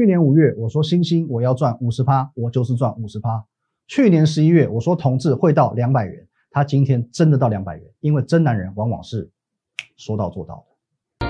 去年五月我说星星我要赚五十趴，我就是赚五十趴。去年十一月我说同志会到两百元，他今天真的到两百元，因为真男人往往是说到做到的。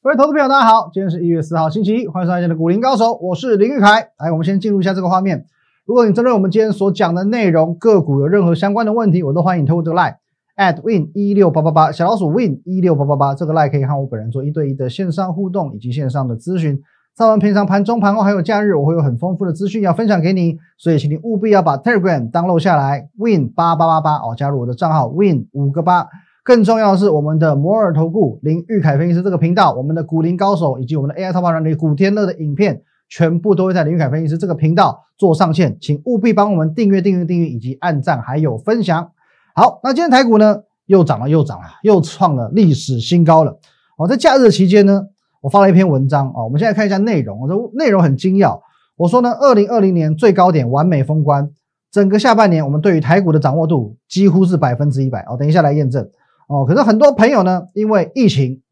各位投资朋友，大家好，今天是一月四号，星期一，欢迎收看今天的股林高手，我是林玉凯。来，我们先进入一下这个画面。如果你针对我们今天所讲的内容个股有任何相关的问题，我都欢迎透过这个 line at win 一六八八八小老鼠 win 一六八八八这个 line 可以和我本人做一对一的线上互动以及线上的咨询。在我们平常盘中、盘后还有假日，我会有很丰富的资讯要分享给你，所以请你务必要把 Telegram download 下来，win 八八八八哦，加入我的账号 win 五个八。更重要的是，我们的摩尔投顾林玉凯分析师这个频道，我们的股林高手以及我们的 AI 淘宝人的古天乐的影片，全部都会在林玉凯分析师这个频道做上线，请务必帮我们订阅、订阅、订阅以及按赞还有分享。好，那今天台股呢又涨了，又涨了，又创了历史新高了。哦，在假日期间呢，我发了一篇文章哦，我们现在看一下内容，我说内容很精要。我说呢，二零二零年最高点完美封关，整个下半年我们对于台股的掌握度几乎是百分之一百哦。等一下来验证。哦，可是很多朋友呢，因为疫情，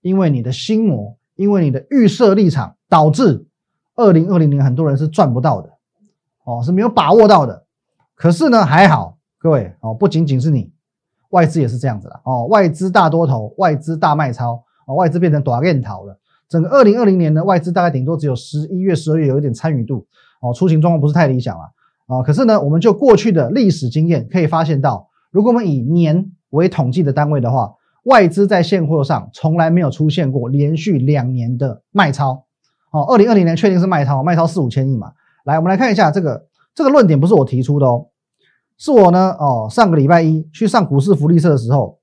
因为你的心魔，因为你的预设立场，导致二零二零年很多人是赚不到的，哦，是没有把握到的。可是呢，还好，各位哦，不仅仅是你，外资也是这样子的哦，外资大多头，外资大卖超，哦，外资变成短链逃了。整个二零二零年呢，外资大概顶多只有十一月、十二月有一点参与度，哦，出行状况不是太理想了，啊，可是呢，我们就过去的历史经验可以发现到，如果我们以年为统计的单位的话，外资在现货上从来没有出现过连续两年的卖超。哦，二零二零年确定是卖超，卖超四五千亿嘛。来，我们来看一下这个这个论点不是我提出的哦，是我呢哦上个礼拜一去上股市福利社的时候，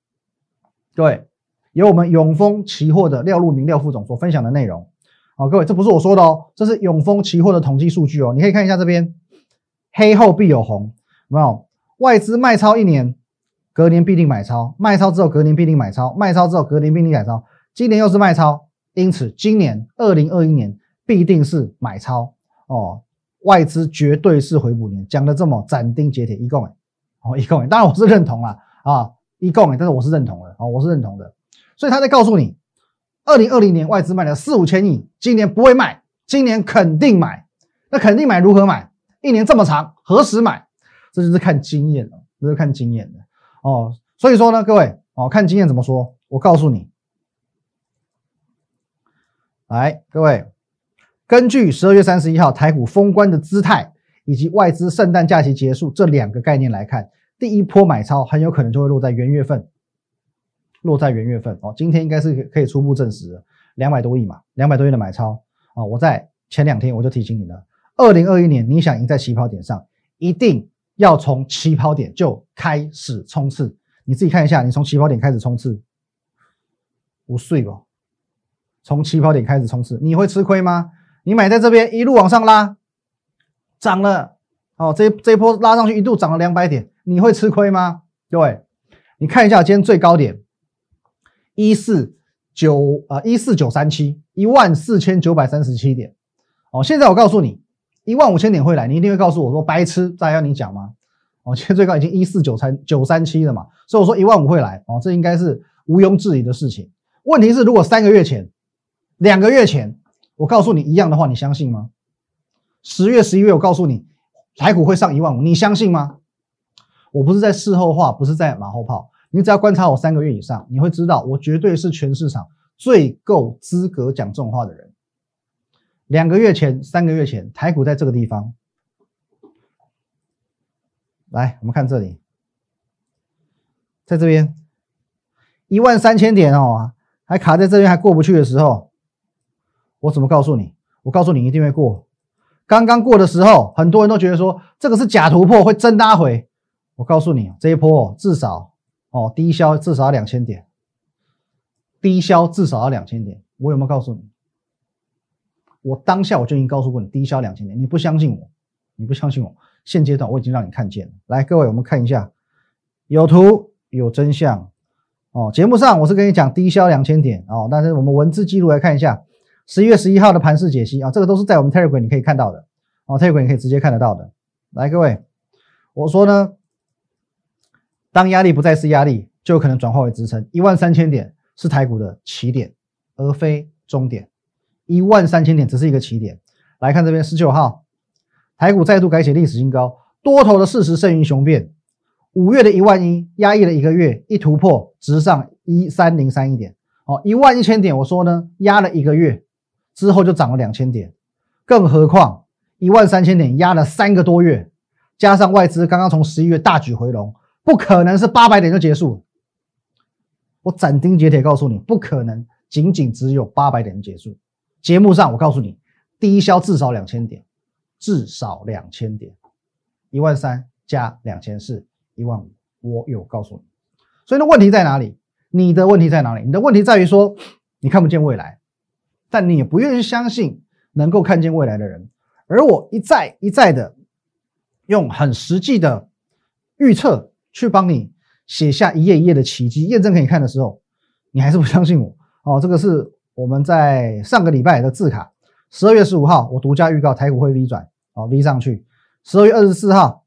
各位有我们永丰期货的廖路明廖副总所分享的内容。好，各位这不是我说的哦，这是永丰期货的统计数据哦，你可以看一下这边，黑后必有红，有没有？外资卖超一年。隔年必定买超，卖超之后隔年必定买超，卖超之后隔年必定买超。今年又是卖超，因此今年二零二一年必定是买超哦。外资绝对是回补年，讲的这么斩钉截铁，一共哎哦，一共哎当然我是认同了啊，一共哎但是我是认同的哦，我是认同的。所以他在告诉你，二零二零年外资卖了四五千亿，今年不会卖，今年肯定买。那肯定买如何买？一年这么长，何时买？这就是看经验了，这是看经验的。哦，所以说呢，各位哦，看经验怎么说？我告诉你，来，各位，根据十二月三十一号台股封关的姿态，以及外资圣诞假期结束这两个概念来看，第一波买超很有可能就会落在元月份，落在元月份哦。今天应该是可以初步证实，两百多亿嘛，两百多亿的买超啊。我在前两天我就提醒你了，二零二一年你想赢在起跑点上，一定。要从起跑点就开始冲刺，你自己看一下，你从起跑点开始冲刺，不睡吧？从起跑点开始冲刺，你会吃亏吗？你买在这边一路往上拉，涨了，哦，这这一波拉上去一度涨了两百点，你会吃亏吗？各位，你看一下今天最高点一四九啊一四九三七一万四千九百三十七点，哦，现在我告诉你。一万五千点会来，你一定会告诉我说白痴，再要你讲吗？哦，现在最高已经一四九三九三七了嘛，所以我说一万五会来哦，这应该是毋庸置疑的事情。问题是，如果三个月前、两个月前我告诉你一样的话，你相信吗？十月、十一月我告诉你台股会上一万五，你相信吗？我不是在事后话，不是在马后炮，你只要观察我三个月以上，你会知道我绝对是全市场最够资格讲这种话的人。两个月前、三个月前，台股在这个地方。来，我们看这里，在这边一万三千点哦，还卡在这边还过不去的时候，我怎么告诉你？我告诉你一定会过。刚刚过的时候，很多人都觉得说这个是假突破，会真拉回。我告诉你，这一波至少哦低消至少要两千点，低消至少要两千点。我有没有告诉你？我当下我就已经告诉过你，低消两千点，你不相信我，你不相信我。现阶段我已经让你看见了。来，各位，我们看一下，有图有真相哦。节目上我是跟你讲低消两千点哦，但是我们文字记录来看一下，十一月十一号的盘势解析啊，这个都是在我们 Telegram 你可以看到的哦，Telegram 你可以直接看得到的。来，各位，我说呢，当压力不再是压力，就有可能转化为支撑。一万三千点是台股的起点，而非终点。一万三千点只是一个起点。来看这边十九号，台股再度改写历史新高，多头的事实胜于雄辩。五月的一万一压抑了一个月，一突破直上一三零三一点。哦，一万一千点，我说呢，压了一个月之后就涨了两千点，更何况一万三千点压了三个多月，加上外资刚刚从十一月大举回笼，不可能是八百点就结束。我斩钉截铁告诉你，不可能，仅仅只有八百点结束。节目上我告诉你，低消至少两千点，至少两千点，一万三加两千四。一万五，我有告诉你，所以呢，问题在哪里？你的问题在哪里？你的问题在于说，你看不见未来，但你也不愿意相信能够看见未来的人。而我一再一再的用很实际的预测去帮你写下一页一页的奇迹，验证给你看的时候，你还是不相信我哦。这个是我们在上个礼拜的字卡，十二月十五号我独家预告台股会 V 转哦，V 上去。十二月二十四号。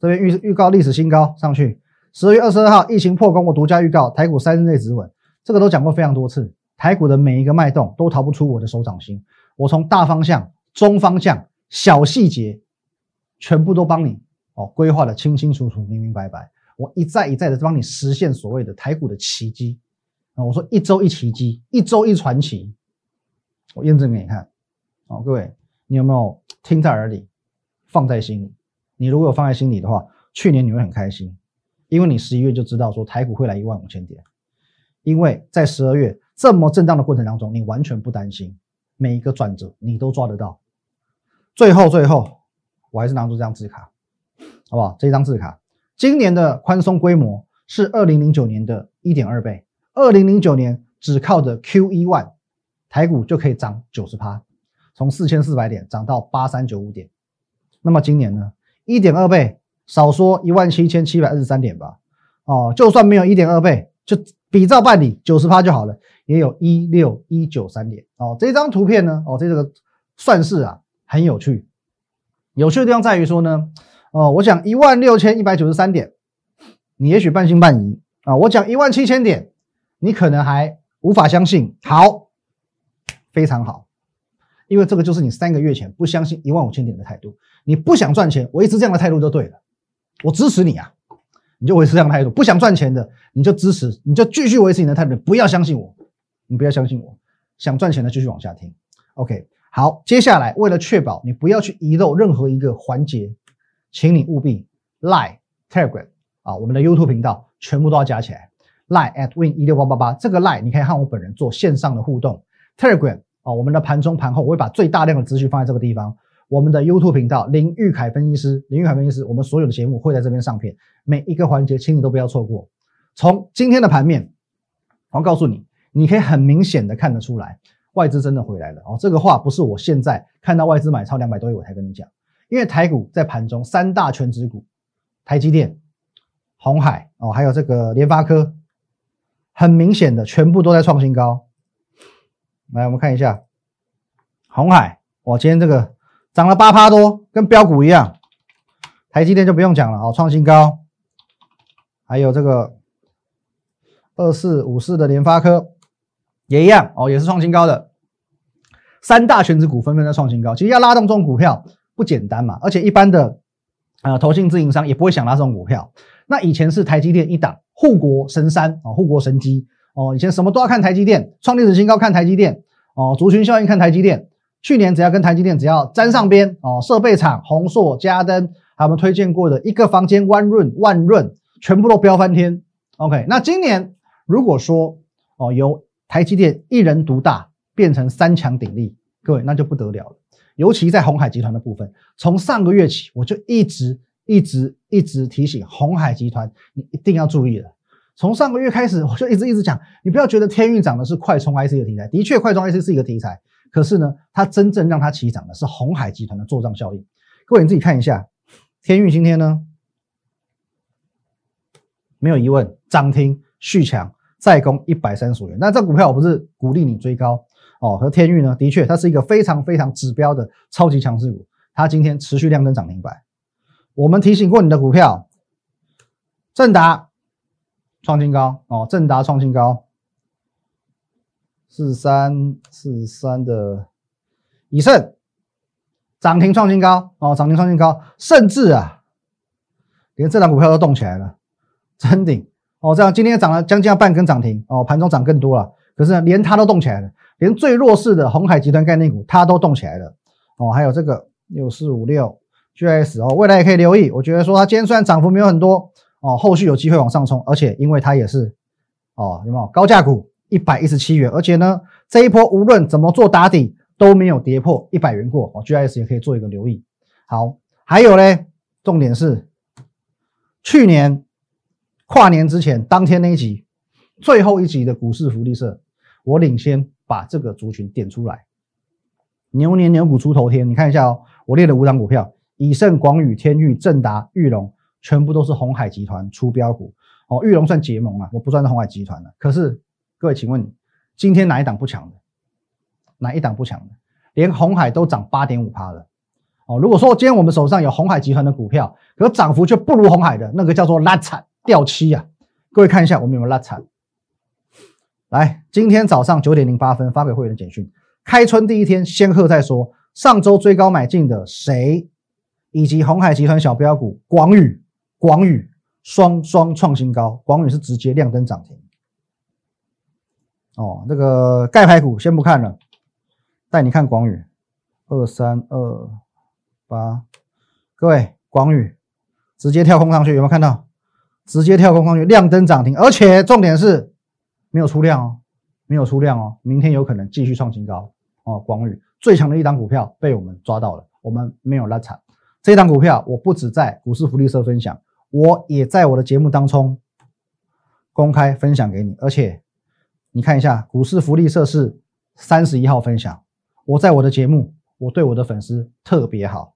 这边预预告历史新高上去，十二月二十二号疫情破功，我独家预告台股三日内止稳，这个都讲过非常多次，台股的每一个脉动都逃不出我的手掌心，我从大方向、中方向、小细节，全部都帮你哦规划的清清楚楚、明明白白，我一再一再的帮你实现所谓的台股的奇迹。啊！我说一周一奇迹，一周一传奇，我验证给你看，好，各位你有没有听在耳里，放在心里？你如果有放在心里的话，去年你会很开心，因为你十一月就知道说台股会来一万五千点，因为在十二月这么震荡的过程当中，你完全不担心，每一个转折你都抓得到。最后最后，我还是拿出这张字卡，好不好？这张字卡，今年的宽松规模是二零零九年的一点二倍，二零零九年只靠着 Q E one，台股就可以涨九十趴，从四千四百点涨到八三九五点，那么今年呢？一点二倍，少说一万七千七百二十三点吧。哦，就算没有一点二倍，就比照办理九十趴就好了，也有一六一九三点。哦，这张图片呢，哦，这个算式啊很有趣。有趣的地方在于说呢，哦，我讲一万六千一百九十三点，你也许半信半疑啊。我讲一万七千点，你可能还无法相信。好，非常好。因为这个就是你三个月前不相信一万五千点的态度，你不想赚钱，维持这样的态度就对了。我支持你啊，你就维持这样的态度。不想赚钱的，你就支持，你就继续维持你的态度，不要相信我，你不要相信我。想赚钱的继续往下听。OK，好，接下来为了确保你不要去遗漏任何一个环节，请你务必 Line、Telegram 啊，我们的 YouTube 频道全部都要加起来。Line at win 一六八八八，这个 Line 你可以和我本人做线上的互动。Telegram。啊，我们的盘中盘后，我会把最大量的资讯放在这个地方。我们的 YouTube 频道林玉凯分析师，林玉凯分析师，我们所有的节目会在这边上片，每一个环节，请你都不要错过。从今天的盘面，我告诉你，你可以很明显的看得出来，外资真的回来了。哦，这个话不是我现在看到外资买超两百多亿我才跟你讲，因为台股在盘中三大全指股，台积电、红海哦，还有这个联发科，很明显的全部都在创新高。来，我们看一下红海，我，今天这个涨了八趴多，跟标股一样。台积电就不用讲了啊，创新高。还有这个二四五四的联发科也一样哦，也是创新高的。三大全指股纷纷在创新高，其实要拉动这种股票不简单嘛，而且一般的啊投信自营商也不会想拉这种股票。那以前是台积电一档护国神山啊，护国神机。哦，以前什么都要看台积电，创历史新高看台积电，哦，族群效应看台积电。去年只要跟台积电只要沾上边，哦，设备厂、宏硕、嘉登，还有我们推荐过的一个房间万润、万润，全部都飙翻天。OK，那今年如果说哦由台积电一人独大变成三强鼎立，各位那就不得了了。尤其在红海集团的部分，从上个月起我就一直一直一直提醒红海集团，你一定要注意了。从上个月开始，我就一直一直讲，你不要觉得天运涨的是快充 IC 的题材，的确快充 IC 是一个题材，可是呢，它真正让它起涨的是红海集团的做账效应。各位你自己看一下，天运今天呢，没有疑问，涨停续强再攻一百三十五元。那这股票我不是鼓励你追高哦，和天运呢，的确它是一个非常非常指标的超级强势股，它今天持续亮灯涨停板。我们提醒过你的股票，正达。创新高哦，正达创新高，四三四三的以盛涨停创新高哦，涨停创新高，甚至啊，连这档股票都动起来了，真顶哦，这样今天涨了将近要半根涨停哦，盘中涨更多了，可是呢，连它都动起来了，连最弱势的红海集团概念股它都动起来了哦，还有这个六四五六 GS 哦，未来也可以留意，我觉得说它今天虽然涨幅没有很多。哦，后续有机会往上冲，而且因为它也是哦，有没有高价股一百一十七元？而且呢，这一波无论怎么做打底都没有跌破一百元过哦。GIS 也可以做一个留意。好，还有嘞，重点是去年跨年之前当天那一集最后一集的股市福利社，我领先把这个族群点出来。牛年牛股出头天，你看一下哦，我列了五档股票：以盛、广宇、天域、正达、玉龙。全部都是红海集团出标股哦，玉龙算结盟啊，我不算是红海集团了。可是各位，请问今天哪一档不强的？哪一档不强的？连红海都涨八点五趴了哦。如果说今天我们手上有红海集团的股票，可涨幅却不如红海的那个叫做拉惨掉漆啊。各位看一下我们有没有拉惨？来，今天早上九点零八分发给会员的简讯，开春第一天仙鹤在说。上周追高买进的谁？以及红海集团小标股广宇。广宇双双创新高，广宇是直接亮灯涨停。哦，那个盖牌股先不看了，带你看广宇二三二八，各位广宇直接跳空上去，有没有看到？直接跳空上去，亮灯涨停，而且重点是没有出量哦，没有出量哦，明天有可能继续创新高哦。广宇最强的一档股票被我们抓到了，我们没有拉惨。这档股票我不止在股市福利社分享。我也在我的节目当中公开分享给你，而且你看一下股市福利社是三十一号分享。我在我的节目，我对我的粉丝特别好。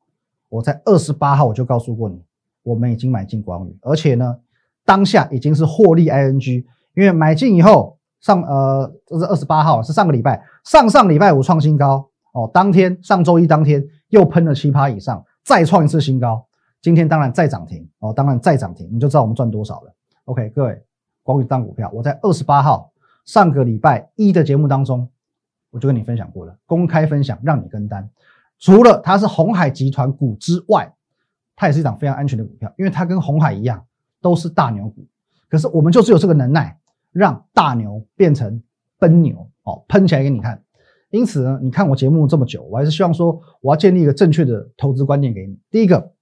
我在二十八号我就告诉过你，我们已经买进广宇，而且呢，当下已经是获利 ing，因为买进以后上呃这是二十八号是上个礼拜，上上礼拜五创新高哦，当天上周一当天又喷了七趴以上，再创一次新高。今天当然再涨停哦，当然再涨停，你就知道我们赚多少了。OK，各位，广宇当股票，我在二十八号上个礼拜一的节目当中，我就跟你分享过了，公开分享让你跟单。除了它是红海集团股之外，它也是一档非常安全的股票，因为它跟红海一样都是大牛股。可是我们就只有这个能耐，让大牛变成奔牛哦，喷起来给你看。因此呢，你看我节目这么久，我还是希望说，我要建立一个正确的投资观念给你。第一个。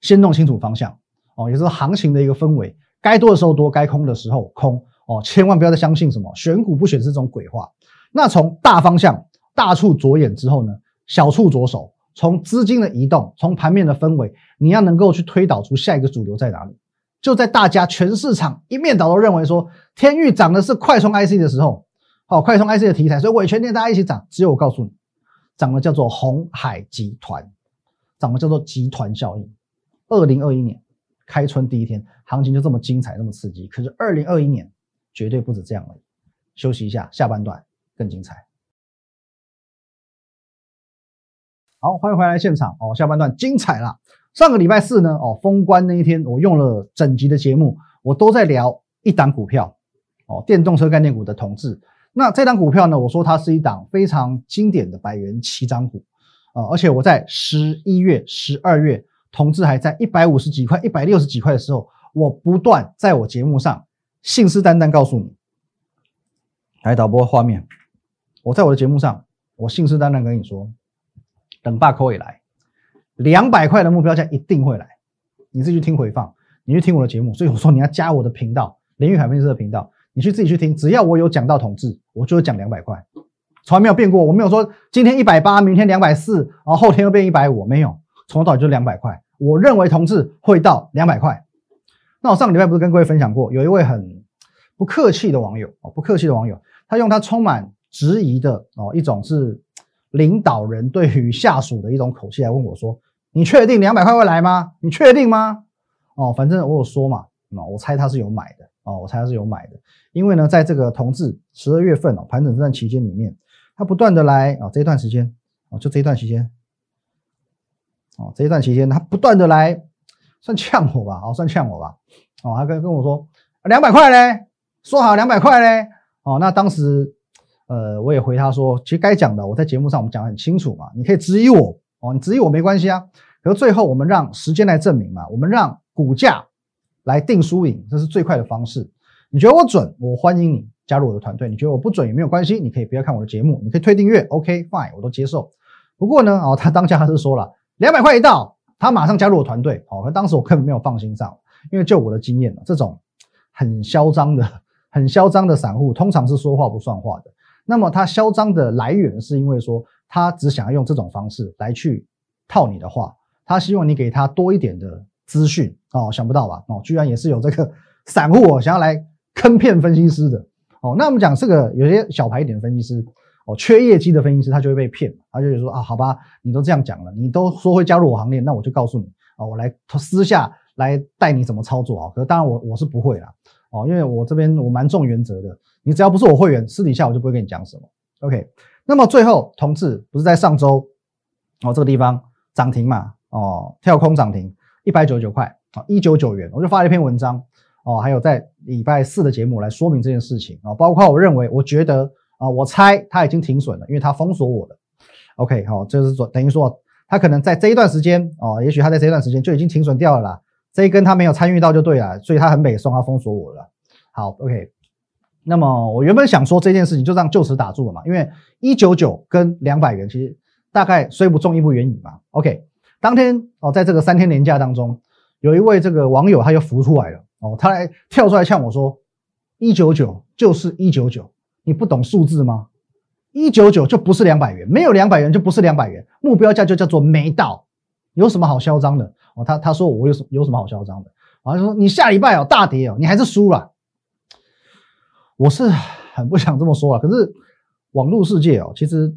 先弄清楚方向哦，也是行情的一个氛围，该多的时候多，该空的时候空哦，千万不要再相信什么选股不选是这种鬼话。那从大方向大处着眼之后呢，小处着手，从资金的移动，从盘面的氛围，你要能够去推导出下一个主流在哪里。就在大家全市场一面倒都认为说天域涨的是快充 IC 的时候，哦，快充 IC 的题材，所以伟全天大家一起涨，只有我告诉你，涨的叫做红海集团，涨的叫做集团效应。二零二一年开春第一天，行情就这么精彩，这么刺激。可是二零二一年绝对不止这样了。休息一下，下半段更精彩。好，欢迎回来现场哦。下半段精彩了。上个礼拜四呢，哦，封关那一天，我用了整集的节目，我都在聊一档股票哦，电动车概念股的同志。那这档股票呢，我说它是一档非常经典的百元齐涨股啊，而且我在十一月、十二月。同志还在一百五十几块、一百六十几块的时候，我不断在我节目上信誓旦旦告诉你，来导播画面，我在我的节目上，我信誓旦旦跟你说，等大扣也来，两百块的目标价一定会来，你自己去听回放，你去听我的节目，所以我说你要加我的频道，林玉海分析师的频道，你去自己去听，只要我有讲到统治，我就会讲两百块，从来没有变过，我没有说今天一百八，明天两百四，然后后天又变一百五，没有。从头到尾就两百块，我认为同志会到两百块。那我上个礼拜不是跟各位分享过，有一位很不客气的网友哦，不客气的网友，他用他充满质疑的哦一种是领导人对于下属的一种口气来问我说：“你确定两百块会来吗？你确定吗？”哦，反正我有说嘛，那我猜他是有买的哦，我猜他是有买的，因为呢，在这个同志十二月份哦盘整这段期间里面，他不断的来啊这一段时间哦，就这一段时间。哦，这一段期间他不断的来算呛我吧，哦，算呛我吧，哦，他跟跟我说，两百块嘞，说好两百块嘞。哦，那当时，呃，我也回他说，其实该讲的我在节目上我们讲得很清楚嘛，你可以质疑我，哦，你质疑我没关系啊。可是最后我们让时间来证明嘛，我们让股价来定输赢，这是最快的方式。你觉得我准，我欢迎你加入我的团队；你觉得我不准也没有关系，你可以不要看我的节目，你可以退订阅，OK fine，我都接受。不过呢，哦，他当下他是说了两百块一到，他马上加入我团队，哦，当时我根本没有放心上，因为就我的经验这种很嚣张的。很嚣张的散户通常是说话不算话的。那么他嚣张的来源是因为说他只想要用这种方式来去套你的话，他希望你给他多一点的资讯哦，想不到吧？哦，居然也是有这个散户哦想要来坑骗分析师的哦。那我们讲这个有些小牌一点分析师哦，缺业绩的分析师他就会被骗，他就说啊，好吧，你都这样讲了，你都说会加入我行列，那我就告诉你啊，我来私下来带你怎么操作啊。可是当然我我是不会啦。哦，因为我这边我蛮重原则的，你只要不是我会员，私底下我就不会跟你讲什么。OK，那么最后同志不是在上周哦这个地方涨停嘛？哦，跳空涨停一百九十九块啊，一九九元，我就发了一篇文章哦，还有在礼拜四的节目来说明这件事情啊，包括我认为我觉得啊，我猜他已经停损了，因为他封锁我的。OK，好，就是说等于说他可能在这一段时间哦，也许他在这一段时间就已经停损掉了啦。这一根他没有参与到就对了，所以他很北宋，他封锁我了。好，OK。那么我原本想说这件事情就这样就此打住了嘛，因为一九九跟两百元其实大概虽不中亦不远矣嘛。OK，当天哦，在这个三天连假当中，有一位这个网友他又浮出来了哦，他来跳出来呛我说，一九九就是一九九，你不懂数字吗？一九九就不是两百元，没有两百元就不是两百元，目标价就叫做没到，有什么好嚣张的？哦，他他说我有什有什么好嚣张的？好像说你下礼拜哦大跌哦，你还是输了。我是很不想这么说啊，可是网络世界哦，其实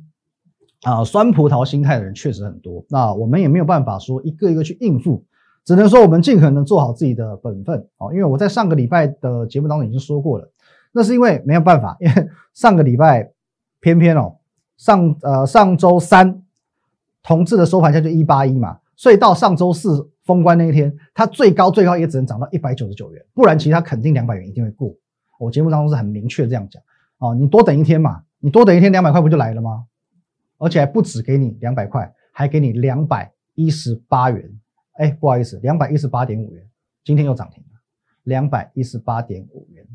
啊酸葡萄心态的人确实很多。那我们也没有办法说一个一个去应付，只能说我们尽可能做好自己的本分哦。因为我在上个礼拜的节目当中已经说过了，那是因为没有办法，因为上个礼拜偏偏哦上呃上周三同志的收盘价就一八一嘛。所以到上周四封关那一天，它最高最高也只能涨到一百九十九元，不然其实它肯定两百元一定会过。我节目当中是很明确这样讲哦，你多等一天嘛，你多等一天两百块不就来了吗？而且还不止给你两百块，还给你两百一十八元。哎，不好意思，两百一十八点五元，今天又涨停了，两百一十八点五元。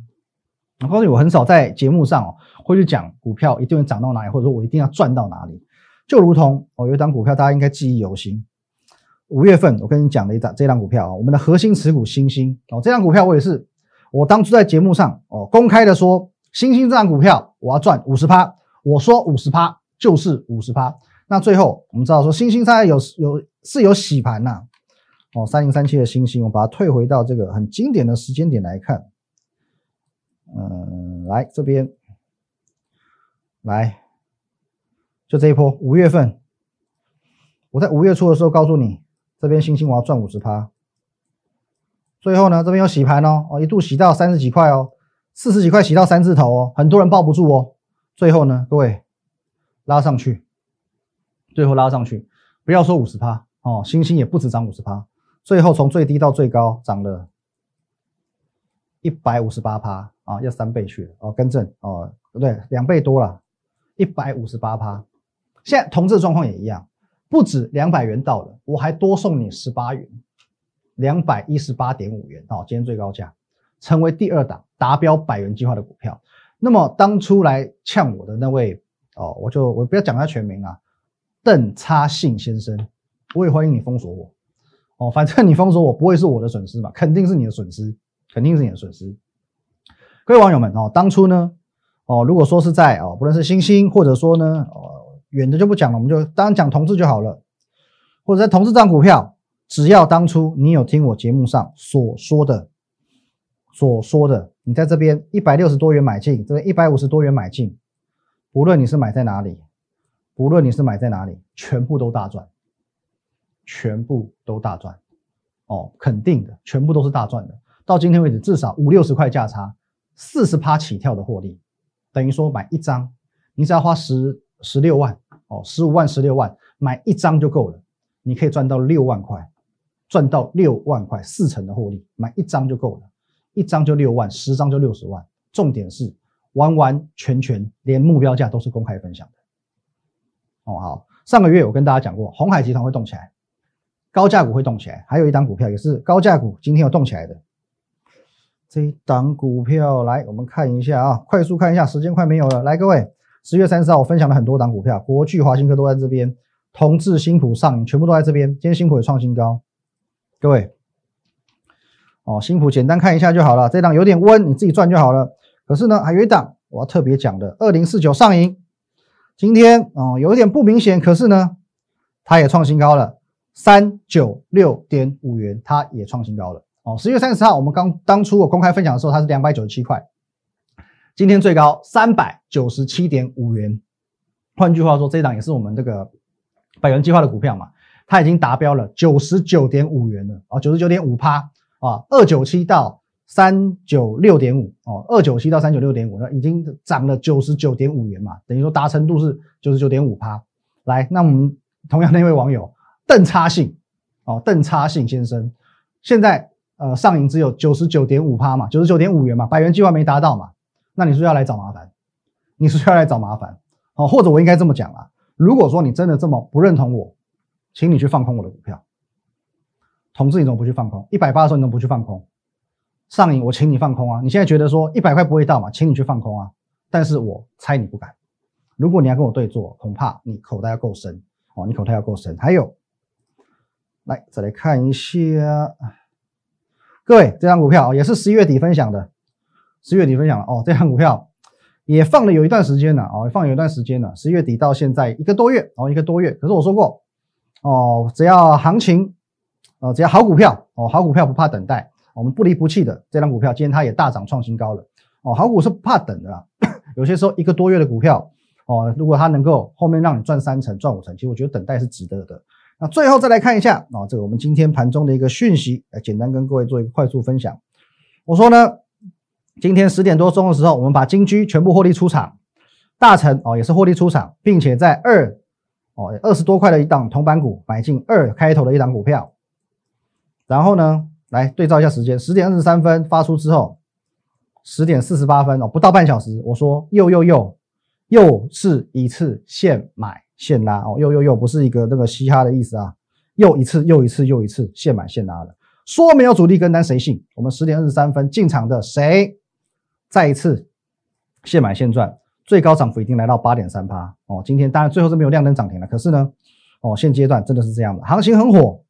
我告诉你，我很少在节目上哦会去讲股票一定会涨到哪里，或者说我一定要赚到哪里。就如同哦有一张股票，大家应该记忆犹新。五月份我跟你讲了一档这档股票啊，我们的核心持股星星哦，这档股票我也是，我当初在节目上哦公开的说，星星这档股票我要赚五十趴，我说五十趴就是五十趴。那最后我们知道说星星它有有是有洗盘呐，哦三零三七的星星，我把它退回到这个很经典的时间点来看，嗯，来这边，来，就这一波五月份，我在五月初的时候告诉你。这边星星我要赚五十趴，最后呢，这边有洗盘哦，哦一度洗到三十几块哦，四十几块洗到三字头哦，很多人抱不住哦，最后呢，各位拉上去，最后拉上去，不要说五十趴哦，星星也不止涨五十趴，最后从最低到最高涨了一百五十八趴啊，要三倍去了哦，更正哦，不对，两倍多了，一百五十八趴，现在同质状况也一样。不止两百元到了，我还多送你十八元，两百一十八点五元哦，今天最高价，成为第二档达标百元计划的股票。那么当初来呛我的那位哦，我就我不要讲他全名啊，邓差信先生，我也欢迎你封锁我哦，反正你封锁我不会是我的损失嘛，肯定是你的损失，肯定是你的损失。各位网友们哦，当初呢哦，如果说是在哦，不论是星星或者说呢哦。远的就不讲了，我们就当讲同志就好了，或者在同志这股票，只要当初你有听我节目上所说的，所说的，你在这边一百六十多元买进，这边一百五十多元买进，不论你是买在哪里，不论你是买在哪里，全部都大赚，全部都大赚，哦，肯定的，全部都是大赚的。到今天为止，至少五六十块价差，四十趴起跳的获利，等于说买一张，你只要花十。十六万哦，十五万、十六万买一张就够了，你可以赚到六万块，赚到六万块，四成的获利，买一张就够了一张就六万，十张就六十万。重点是完完全全连目标价都是公开分享的。哦，好，上个月我跟大家讲过，红海集团会动起来，高价股会动起来，还有一档股票也是高价股，今天有动起来的。这一档股票来，我们看一下啊，快速看一下，时间快没有了。来，各位，十月三十号我分享了很多档股票，国巨、华新科都在这边，同志、新普、上影全部都在这边。今天新普也创新高，各位，哦，新普简单看一下就好了。这档有点温，你自己赚就好了。可是呢，还有一档我要特别讲的，二零四九上影，今天哦有一点不明显，可是呢，它也创新高了，三九六点五元，它也创新高了。哦，十月三十号，我们刚当初我公开分享的时候，它是两百九十七块，今天最高三百九十七点五元。换句话说，这档也是我们这个百元计划的股票嘛，它已经达标了九十九点五元了啊，九十九点五趴啊，二九七到三九六点五哦，二九七到三九六点五，那已经涨了九十九点五元嘛，等于说达成度是九十九点五趴。来，那我们同样那位网友邓差信哦，邓差信先生现在。呃，上影只有九十九点五趴嘛，九十九点五元嘛，百元计划没达到嘛，那你是要来找麻烦？你是要来找麻烦？哦，或者我应该这么讲啊，如果说你真的这么不认同我，请你去放空我的股票。同志，你怎么不去放空？一百八的时候你怎么不去放空？上影，我请你放空啊！你现在觉得说一百块不会到嘛，请你去放空啊！但是我猜你不敢。如果你要跟我对坐，恐怕你口袋要够深哦，你口袋要够深。还有，来再来看一下。各位，这张股票也是十一月底分享的，十月底分享了哦。这张股票也放了有一段时间了哦，放有一段时间了，十一月底到现在一个多月哦，一个多月。可是我说过哦，只要行情哦，只要好股票哦，好股票不怕等待，我们不离不弃的这张股票，今天它也大涨创新高了哦。好股是不怕等的啦，有些时候一个多月的股票哦，如果它能够后面让你赚三成、赚五成，其实我觉得等待是值得的。那最后再来看一下啊，这个我们今天盘中的一个讯息，来简单跟各位做一个快速分享。我说呢，今天十点多钟的时候，我们把金居全部获利出场，大成哦也是获利出场，并且在二哦二十多块的一档铜板股买进二开头的一档股票。然后呢，来对照一下时间，十点二十三分发出之后，十点四十八分哦，不到半小时，我说又又又又是一次现买。现拉哦，又又又不是一个那个嘻哈的意思啊，又一次又一次又一次现买现拉的，说没有主力跟单谁信？我们十点二十三分进场的谁，再一次现买现赚，最高涨幅已经来到八点三趴哦。今天当然最后是没有亮灯涨停了，可是呢，哦现阶段真的是这样的，行情很火，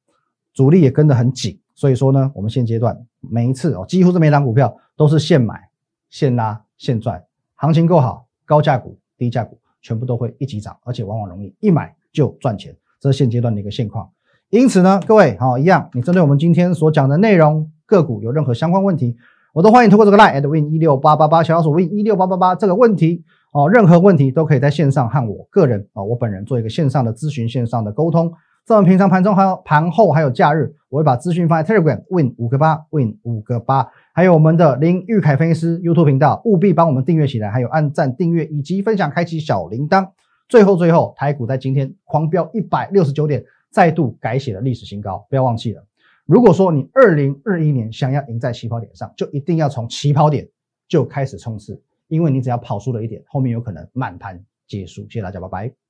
主力也跟得很紧，所以说呢，我们现阶段每一次哦，几乎是每档股票都是现买现拉现赚，行情够好，高价股低价股。全部都会一起涨，而且往往容易一买就赚钱，这是现阶段的一个现况。因此呢，各位好，一样，你针对我们今天所讲的内容，个股有任何相关问题，我都欢迎通过这个 line at win 一六八八八小老鼠 win 一六八八八这个问题哦，任何问题都可以在线上和我个人啊，我本人做一个线上的咨询，线上的沟通。在我们平常盘中还有盘后还有假日，我会把资讯放在 Telegram win 五个八 win 五个八。还有我们的林玉凯分析师 YouTube 频道，务必帮我们订阅起来，还有按赞、订阅以及分享，开启小铃铛。最后，最后，台股在今天狂飙一百六十九点，再度改写了历史新高。不要忘记了，如果说你二零二一年想要赢在起跑点上，就一定要从起跑点就开始冲刺，因为你只要跑输了一点，后面有可能满盘结束。谢谢大家，拜拜。